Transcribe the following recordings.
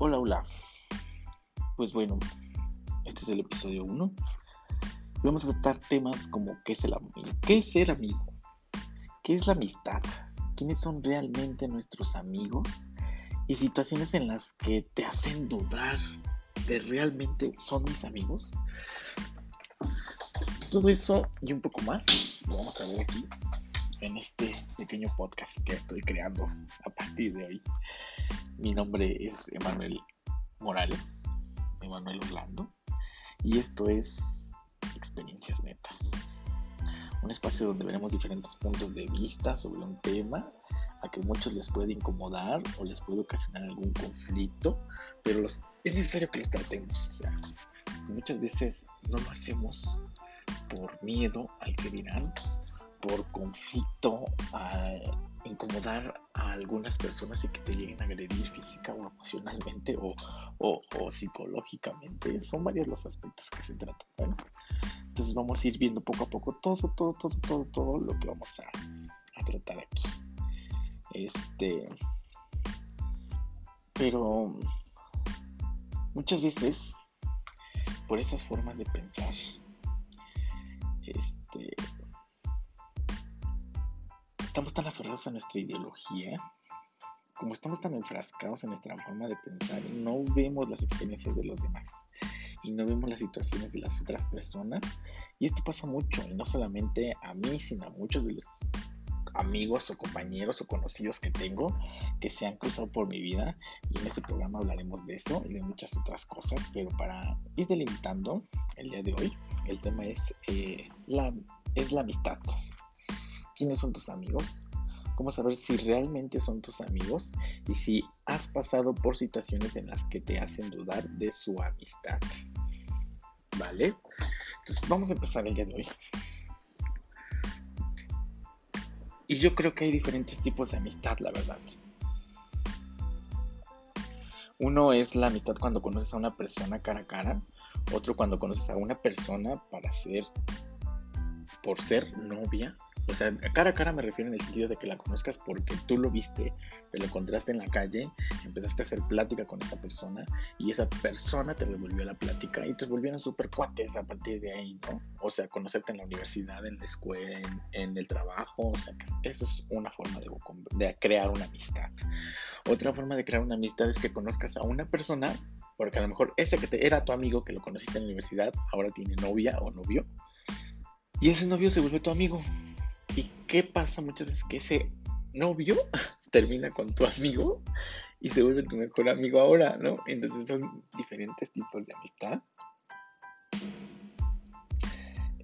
Hola, hola. Pues bueno, este es el episodio 1. Vamos a tratar temas como qué es el amigo, qué es ser amigo, qué es la amistad, quiénes son realmente nuestros amigos y situaciones en las que te hacen dudar de realmente son mis amigos. Todo eso y un poco más vamos a ver aquí en este pequeño podcast que estoy creando a partir de hoy. Mi nombre es Emanuel Morales, Emanuel Orlando, y esto es Experiencias Netas. Un espacio donde veremos diferentes puntos de vista sobre un tema a que muchos les puede incomodar o les puede ocasionar algún conflicto, pero es necesario que los tratemos. O sea, muchas veces no lo hacemos por miedo al que dirán, por conflicto a incomodar a algunas personas y que te lleguen a agredir física o emocionalmente o, o, psicológicamente. Son varios los aspectos que se tratan. Bueno, entonces vamos a ir viendo poco a poco todo, todo, todo, todo, todo lo que vamos a, a tratar aquí. Este, pero muchas veces por esas formas de pensar, este, estamos tan aferrados a nuestra ideología, como estamos tan enfrascados en nuestra forma de pensar, no vemos las experiencias de los demás y no vemos las situaciones de las otras personas. Y esto pasa mucho, y no solamente a mí, sino a muchos de los amigos o compañeros o conocidos que tengo que se han cruzado por mi vida y en este programa hablaremos de eso y de muchas otras cosas pero para ir delimitando el día de hoy el tema es eh, la es la amistad quiénes son tus amigos, cómo saber si realmente son tus amigos y si has pasado por situaciones en las que te hacen dudar de su amistad. ¿Vale? Entonces vamos a empezar el día de hoy. Y yo creo que hay diferentes tipos de amistad, la verdad. Uno es la amistad cuando conoces a una persona cara a cara, otro cuando conoces a una persona para ser, por ser novia o sea, cara a cara me refiero en el sentido de que la conozcas porque tú lo viste, te lo encontraste en la calle, empezaste a hacer plática con esa persona y esa persona te devolvió la plática y te volvieron súper cuates a partir de ahí, ¿no? O sea, conocerte en la universidad, en la escuela, en, el trabajo, o sea, que eso es una forma de, de crear una amistad. Otra forma de crear una amistad es que conozcas a una persona, porque a lo mejor ese que te, era tu amigo que lo conociste en la universidad, ahora tiene novia o novio, y ese novio se vuelve tu amigo ¿Y qué pasa muchas veces? Que ese novio termina con tu amigo y se vuelve tu mejor amigo ahora, ¿no? Entonces son diferentes tipos de amistad.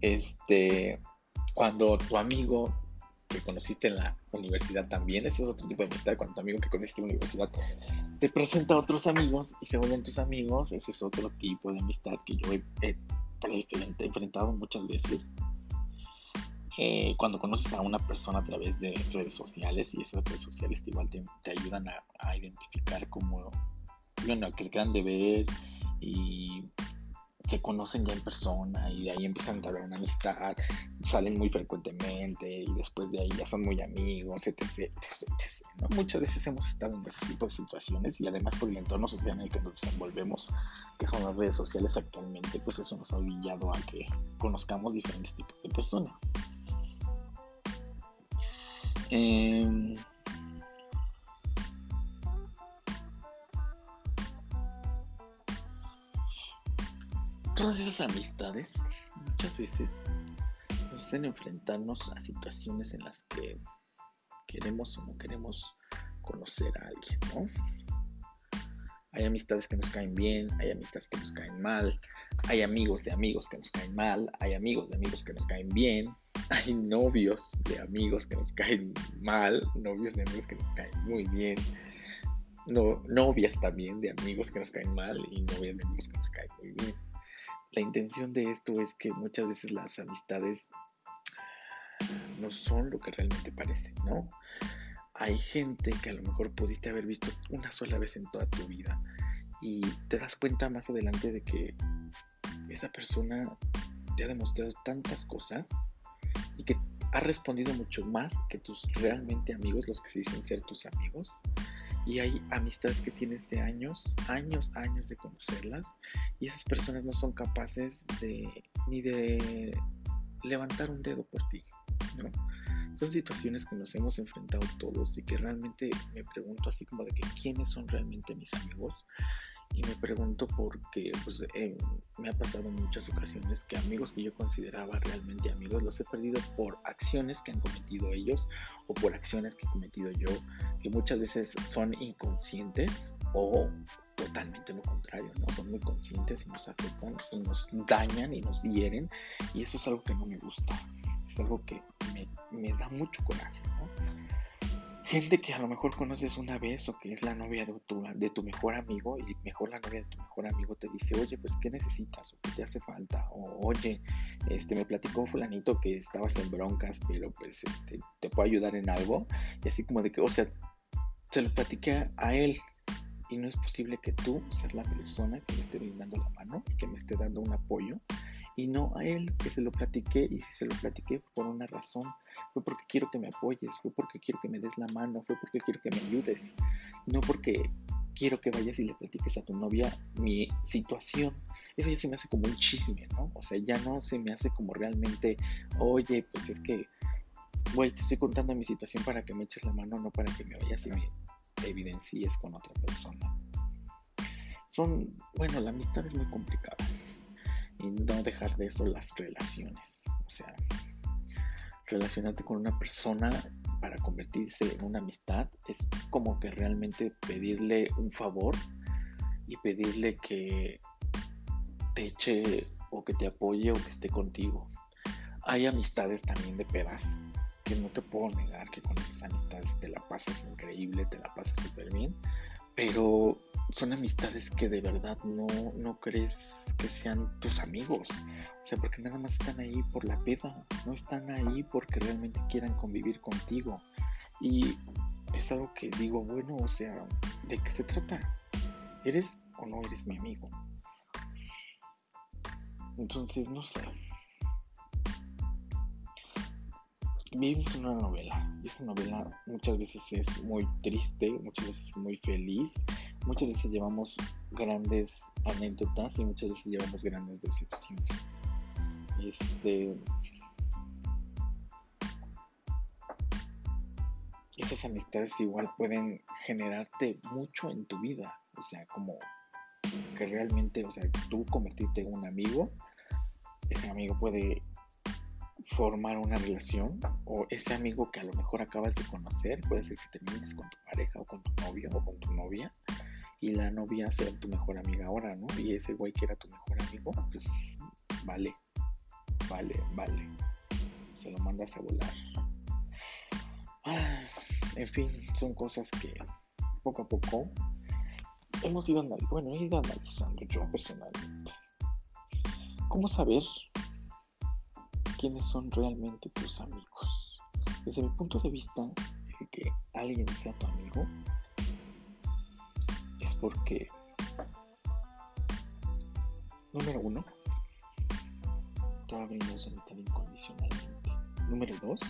Este, cuando tu amigo que conociste en la universidad también, ese es otro tipo de amistad, cuando tu amigo que conociste en la universidad te presenta a otros amigos y se vuelven tus amigos, ese es otro tipo de amistad que yo he, he enfrentado muchas veces eh, cuando conoces a una persona a través de redes sociales y esas redes sociales igual te, ayudan a, identificar como, bueno, que se quedan de ver y se conocen ya en persona y de ahí empiezan a haber una amistad, salen muy frecuentemente y después de ahí ya son muy amigos, etc. Muchas veces hemos estado en ese tipo de situaciones y además por el entorno social en el que nos desenvolvemos, que son las redes sociales actualmente, pues eso nos ha obligado a que conozcamos diferentes tipos de personas. Em, todas esas amistades muchas veces nos hacen enfrentarnos a situaciones en las que queremos o no queremos conocer a alguien, ¿no? Hay amistades que nos caen bien, hay amistades que nos caen mal, hay amigos de amigos que nos caen mal, hay amigos de amigos que nos caen bien, hay novios de amigos que nos caen mal, novios de amigos que nos caen muy bien, no, novias también de amigos que nos caen mal y novias de amigos que nos caen muy bien. La intención de esto es que muchas veces las amistades no son lo que realmente parecen, ¿no? Hay gente que a lo mejor pudiste haber visto una sola vez en toda tu vida y te das cuenta más adelante de que esa persona te ha demostrado tantas cosas y que ha respondido mucho más que tus realmente amigos, los que se dicen ser tus amigos, Y hay amistades que tienes de años, años, años de conocerlas y esas personas no son capaces de ni de levantar un dedo por ti. Son situaciones que nos hemos enfrentado todos y que realmente me pregunto así como de que quiénes son realmente mis amigos y me pregunto porque pues, eh, me ha pasado en muchas ocasiones que amigos que yo consideraba realmente amigos los he perdido por acciones que han cometido ellos o por acciones que he cometido yo, que muchas veces son inconscientes o totalmente lo contrario, ¿no? Son muy conscientes y nos afectan y nos dañan y nos hieren y eso es algo que no me gusta, es algo que me, me da mucho coraje, ¿no? Gente que a lo mejor conoces una vez o que es la novia de tu, de tu mejor amigo y mejor la novia de tu mejor amigo te dice, oye, pues ¿qué necesitas? o ¿qué te hace falta? O oye, este me platicó fulanito que estabas en broncas, pero pues este, te puedo ayudar en algo. Y así como de que, o sea, se lo platiqué a él y no es posible que tú seas la persona que me esté brindando la mano y que me esté dando un apoyo y no a él que se lo platiqué y si se lo platiqué por una razón fue porque quiero que me apoyes, fue porque quiero que me des la mano, fue porque quiero que me ayudes, no porque quiero que vayas y le platiques a tu novia mi situación. Eso ya se me hace como un chisme, ¿no? O sea, ya no se me hace como realmente, oye, pues es que, güey, te estoy contando mi situación para que me eches la mano, no para que me vayas y me evidencies con otra persona. Son, bueno, la amistad es muy complicada. Y no dejar de eso las relaciones. O sea, relacionarte con una persona para convertirse en una amistad es como que realmente pedirle un favor y pedirle que te eche o que te apoye o que esté contigo. Hay amistades también de pedas que no te puedo negar que con esas amistades te la pasas increíble, te la pasas súper bien, pero son amistades que de verdad no, no crees que sean tus amigos. O sea, porque nada más están ahí por la peda, no están ahí porque realmente quieran convivir contigo. Y es algo que digo, bueno, o sea, ¿de qué se trata? ¿Eres o no eres mi amigo? Entonces, no sé. Vivimos una novela. Y esa novela muchas veces es muy triste, muchas veces es muy feliz, muchas veces llevamos grandes anécdotas y muchas veces llevamos grandes decepciones. Este. Esas amistades igual pueden generarte mucho en tu vida. O sea, como que realmente, o sea, tú convertirte en un amigo, ese amigo puede formar una relación o ese amigo que a lo mejor acabas de conocer, puede ser que termines con tu pareja o con tu novio o con tu novia y la novia sea tu mejor amiga ahora, ¿no? Y ese güey que era tu mejor amigo, pues vale, vale, vale. Se lo mandas a volar. Ah, en fin, son cosas que poco a poco hemos ido analizando, bueno, he ido analizando yo personalmente. ¿Cómo saber quiénes son realmente tus amigos? Desde mi punto de vista, que alguien sea tu amigo porque, número uno, te va a brindar su incondicionalmente. Número dos,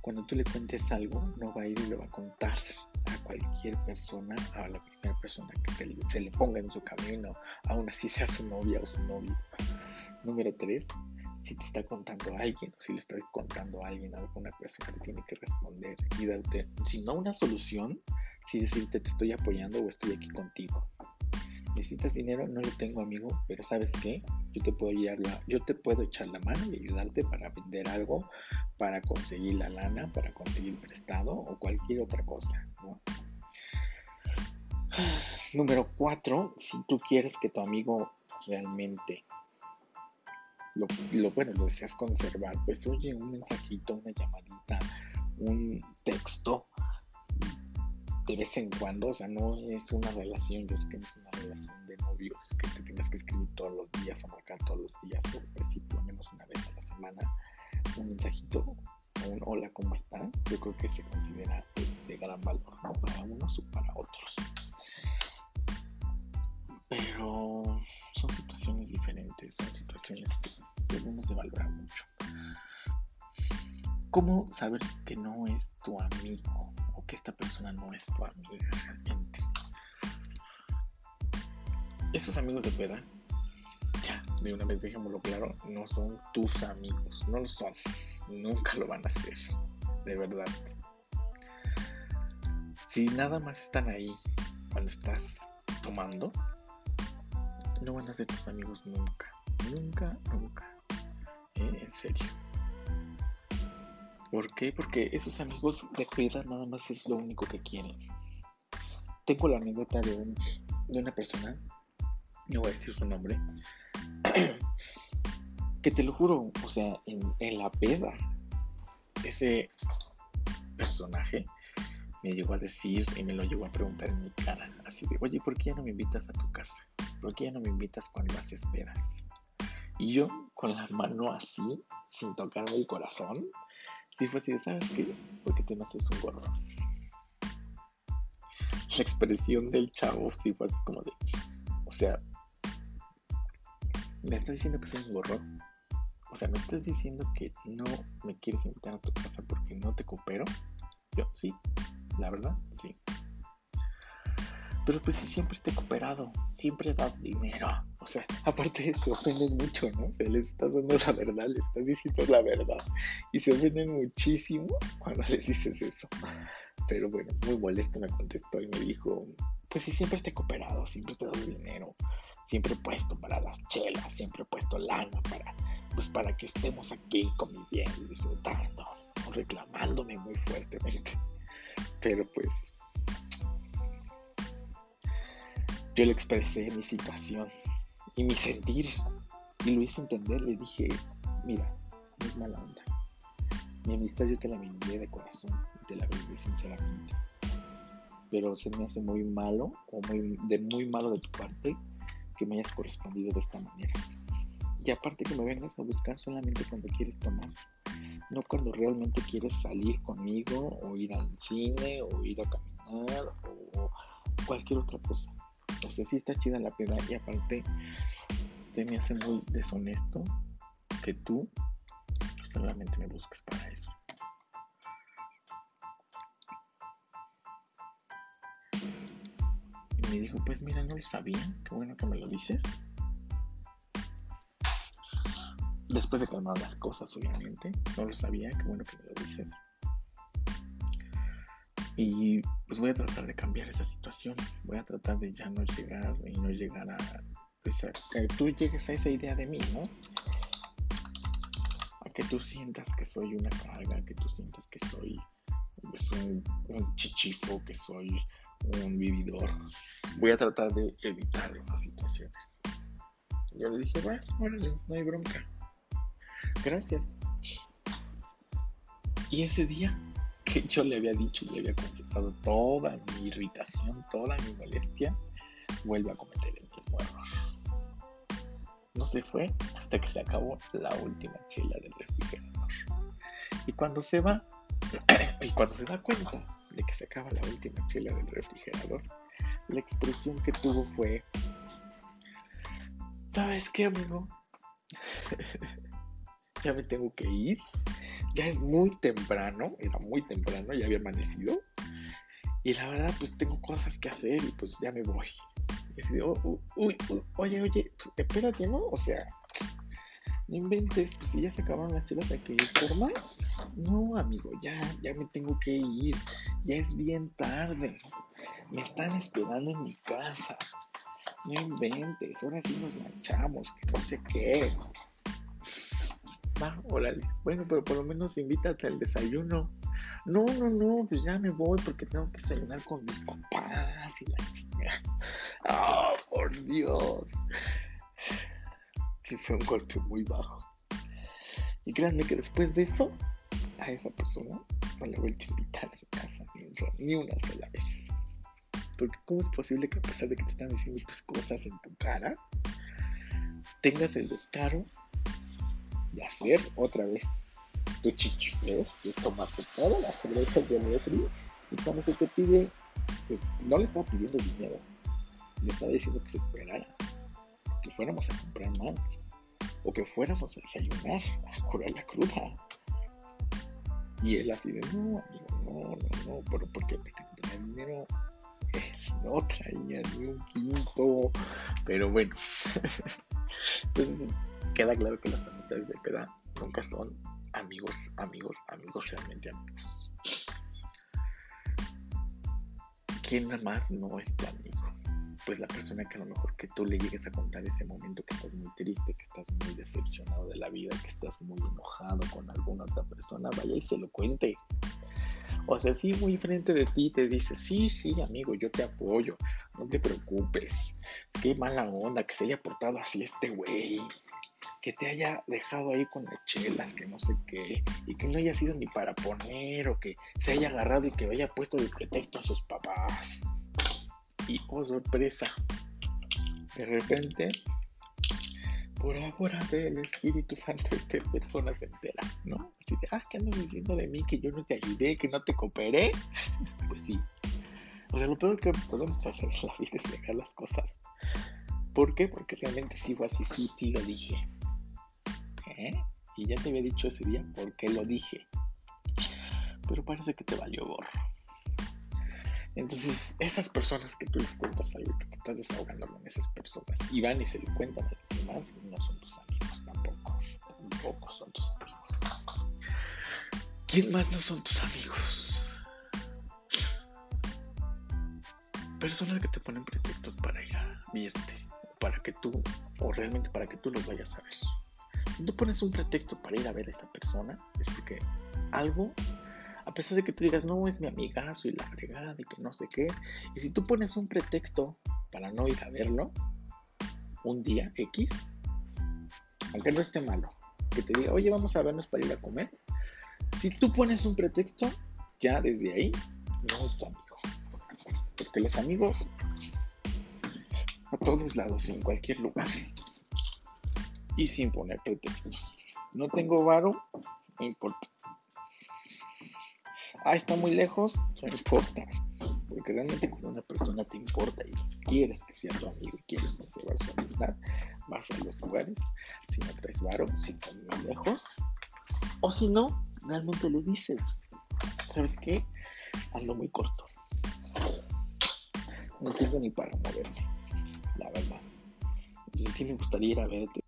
cuando tú le cuentes algo, no va a ir y le va a contar a cualquier persona, a la primera persona que se le ponga en su camino, aún así sea su novia o su novio. Número tres, si te está contando alguien o si le estás contando a alguien, alguna persona que tiene que responder y darte, si no una solución, si decirte te estoy apoyando o estoy aquí contigo. Necesitas dinero, no lo tengo amigo, pero sabes qué, yo te puedo yo te puedo echar la mano y ayudarte para vender algo, para conseguir la lana, para conseguir prestado o cualquier otra cosa. Número cuatro, si tú quieres que tu amigo realmente lo, lo, bueno, lo deseas conservar, pues oye, un mensajito, una llamadita, un texto, de vez en cuando, o sea, no es una relación, yo sé que no es una relación de novios, que te tengas que escribir todos los días o marcar todos los días, pero pues sí, por lo menos una vez a la semana, un mensajito, un hola, ¿cómo estás? Yo creo que se considera pues, de gran valor, ¿no? Para unos o para otros. Pero son situaciones diferentes, son situaciones que debemos de valorar mucho. ¿Cómo saber que no es tu amigo? que esta persona no es tu amiga realmente. Esos amigos de peda, ya, de una vez dejémoslo claro, no son tus amigos, no lo son, nunca lo van a ser, de verdad. Si nada más están ahí cuando estás tomando, no van a ser tus amigos nunca, nunca, nunca, ¿Eh? en serio. ¿Por qué? Porque esos amigos de peda nada más es lo único que quieren. Tengo la anécdota de, de una persona, no voy a decir su nombre, que te lo juro, o sea, en, la peda, ese personaje me llegó a decir y me lo llegó a preguntar en mi cara, así de, oye, ¿por qué ya no me invitas a tu casa? ¿Por qué ya no me invitas cuando haces pedas? Y yo, con la mano así, sin tocarme el corazón, Sí fue así ¿sabes qué? Porque te haces un gorro. La expresión del chavo sí fue así como de, o sea, me estás diciendo que soy un gorro. O sea, me estás diciendo que no me quieres invitar a tu casa porque no te coopero. Yo, sí, la verdad, sí. Pero pues si siempre he cooperado, siempre dado dinero. O sea, aparte se ofenden mucho, ¿no? O sea, les estás dando la verdad, les estás diciendo la verdad. Y se ofenden muchísimo cuando les dices eso. Pero bueno, muy molesto me contestó y me dijo, pues si siempre he cooperado, siempre te dado dinero, siempre he puesto para las chelas, siempre he puesto lana para, pues para que estemos aquí conviviendo y disfrutando, reclamándome muy fuertemente. Pero pues Yo le expresé mi situación y mi sentir y lo hice entender. Le dije, mira, es mala onda. Mi amistad yo te la vendí de corazón te la vendí sinceramente. Pero se me hace muy malo o muy, de muy malo de tu parte que me hayas correspondido de esta manera. Y aparte que me vengas a buscar solamente cuando quieres tomar, no cuando realmente quieres salir conmigo o ir al cine o ir a caminar o cualquier otra cosa. O sea, sí está chida la peda y aparte se me hace muy deshonesto que tú solamente me busques para eso. Y me dijo, pues mira, no lo sabía, qué bueno que me lo dices. Después de calmar las cosas, obviamente, no lo sabía, qué bueno que me lo dices. Y pues voy a tratar de cambiar esa situación. Voy a tratar de ya no llegar y no llegar a, pues, que tú llegues a esa idea de mí, ¿no? A que tú sientas que soy una carga, que tú sientas que soy pues, un, chichifo, que soy un vividor. Voy a tratar de evitar esas situaciones. Yo le dije, bueno, órale, no hay bronca. Gracias. Y ese día que yo le había dicho y le había confesado toda mi irritación, toda mi molestia, vuelve a cometer el mismo error. No se fue hasta que se acabó la última chela del refrigerador. Y cuando se va, y cuando se da cuenta de que se acaba la última chela del refrigerador, la expresión que tuvo fue, ¿sabes qué, amigo? ya me tengo que ir ya es muy temprano, era muy temprano, ya había amanecido. Y la verdad, pues tengo cosas que hacer y pues ya me voy. Y oh, oh, uy, oye, oye, pues, espérate, ¿no? O sea, no inventes, pues si ya se acabaron las chelas, hay que ir por más. No, amigo, ya, ya me tengo que ir. Ya es bien tarde. Me están esperando en mi casa. No inventes, ahora sí nos manchamos, que no sé qué. Órale. Bueno, pero por lo menos invítate al desayuno. No, no, no, pues ya me voy porque tengo que desayunar con mis papás y la chica. ¡Oh, por Dios! Sí, fue un golpe muy bajo. Y créanme que después de eso, a esa persona no le vuelto a invitar a su casa ni una sola vez. Porque ¿cómo es posible que a pesar de que te están diciendo tus cosas en tu cara, tengas el descaro hacer otra vez tu chichifles, de tomarte toda la cerveza de refri y cuando se te pide, pues no le estaba pidiendo dinero, le estaba diciendo que se esperara, que fuéramos a comprar más o que fuéramos a desayunar, a curar la cruda. Y él así de, no, no, no, no, pero ¿por qué? Porque no dinero. No traía ni un quinto, pero bueno. Entonces, queda claro que las amistades de peda nunca son amigos, amigos, amigos, realmente amigos. ¿Quién nada más no es tu amigo? Pues la persona que a lo mejor que tú le llegues a contar ese momento que estás muy triste, que estás muy decepcionado de la vida, que estás muy enojado con alguna otra persona, vaya y se lo cuente. O sea, sí, muy frente de ti te dice, sí, sí, amigo, yo te apoyo, no te preocupes. Qué mala onda que se haya portado así este güey. Que te haya dejado ahí con las chelas, que no sé qué, y que no haya sido ni para poner, o que se haya agarrado y que haya puesto de pretexto a sus papás. Y oh sorpresa, de repente por ahora del Espíritu Santo esta persona se entera, ¿no? Así de, ah, ¿qué andas diciendo de mí? Que yo no te ayudé, que no te cooperé. pues sí. O sea, lo peor que podemos hacer en la vida es dejar las cosas. ¿Por qué? Porque realmente sí fue así, sí, sí lo dije. ¿Eh? Y ya te había dicho ese día por qué lo dije. Pero parece que te valió gorro. Entonces, esas personas que tú les cuentas algo, que te estás desahogando con esas personas, y van y se lo cuentan a los demás, no son tus amigos tampoco. Tampoco son tus amigos. ¿Quién más no son tus amigos? Personas que te ponen pretextos para ir a verte, para que tú, o realmente para que tú los vayas a ver. Tú pones un pretexto para ir a ver a esa persona, es porque algo pesar de que tú digas, no, es mi amigazo y la fregada y que no sé qué, y si tú pones un pretexto para no ir a verlo, un día X, aunque no esté malo, que te diga, oye, vamos a vernos para ir a comer, si tú pones un pretexto, ya desde ahí no es tu amigo. Porque los amigos, a todos lados, en cualquier lugar, y sin poner pretextos. No tengo varo, no importa ah, está muy lejos, no importa. Porque realmente cuando una persona te importa y quieres que sea tu amigo y quieres conservar su amistad, vas a los lugares, si no traes varo, si estás muy lejos, o si no, realmente le dices, ¿sabes qué? Ando muy corto. No tengo ni para moverme, la verdad. Entonces sí me gustaría ir a verte